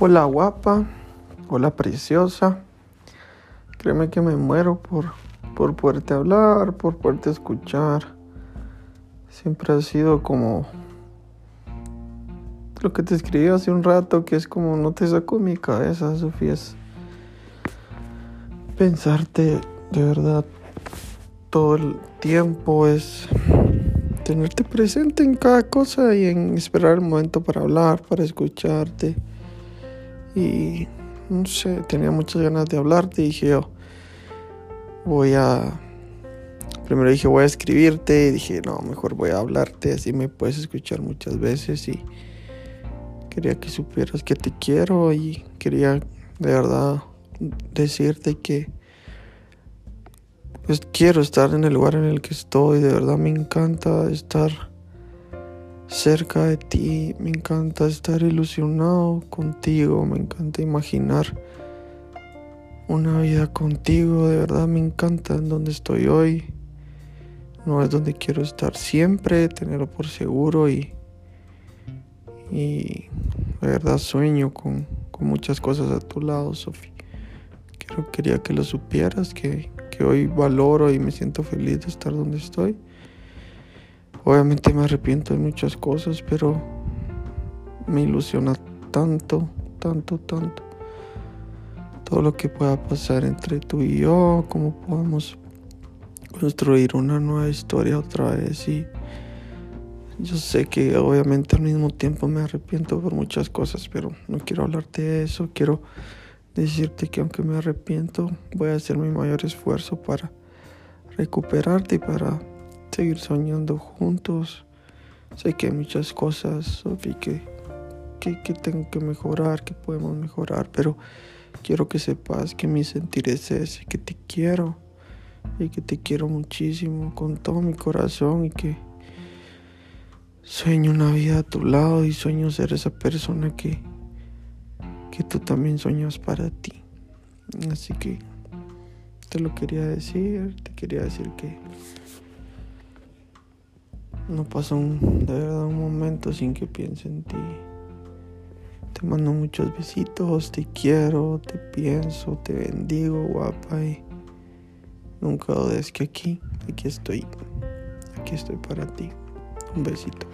Hola guapa, hola preciosa. Créeme que me muero por, por poderte hablar, por poderte escuchar. Siempre ha sido como lo que te escribí hace un rato, que es como no te saco mi cabeza, Sofía. Es pensarte de verdad todo el tiempo, es tenerte presente en cada cosa y en esperar el momento para hablar, para escucharte. Y no sé, tenía muchas ganas de hablarte. Dije yo, voy a... Primero dije voy a escribirte y dije no, mejor voy a hablarte, así me puedes escuchar muchas veces y quería que supieras que te quiero y quería de verdad decirte que pues, quiero estar en el lugar en el que estoy, de verdad me encanta estar cerca de ti, me encanta estar ilusionado contigo, me encanta imaginar una vida contigo, de verdad me encanta en donde estoy hoy. No es donde quiero estar siempre, tenerlo por seguro y, y de verdad sueño con, con muchas cosas a tu lado, Sofía. quería que lo supieras, que, que hoy valoro y me siento feliz de estar donde estoy. Obviamente me arrepiento de muchas cosas, pero me ilusiona tanto, tanto, tanto. Todo lo que pueda pasar entre tú y yo, cómo podamos construir una nueva historia otra vez. Y yo sé que obviamente al mismo tiempo me arrepiento por muchas cosas, pero no quiero hablarte de eso. Quiero decirte que aunque me arrepiento, voy a hacer mi mayor esfuerzo para recuperarte y para seguir soñando juntos. Sé que hay muchas cosas, Sofi, que, que, tengo que mejorar, que podemos mejorar, pero quiero que sepas que mi sentir es ese, que te quiero y que te quiero muchísimo con todo mi corazón y que sueño una vida a tu lado y sueño ser esa persona que, que tú también sueñas para ti. Así que te lo quería decir, te quería decir que no pasa un, de verdad un momento sin que piense en ti. Te mando muchos besitos, te quiero, te pienso, te bendigo, guapa. Y nunca dudes que aquí, aquí estoy. Aquí estoy para ti. Un besito.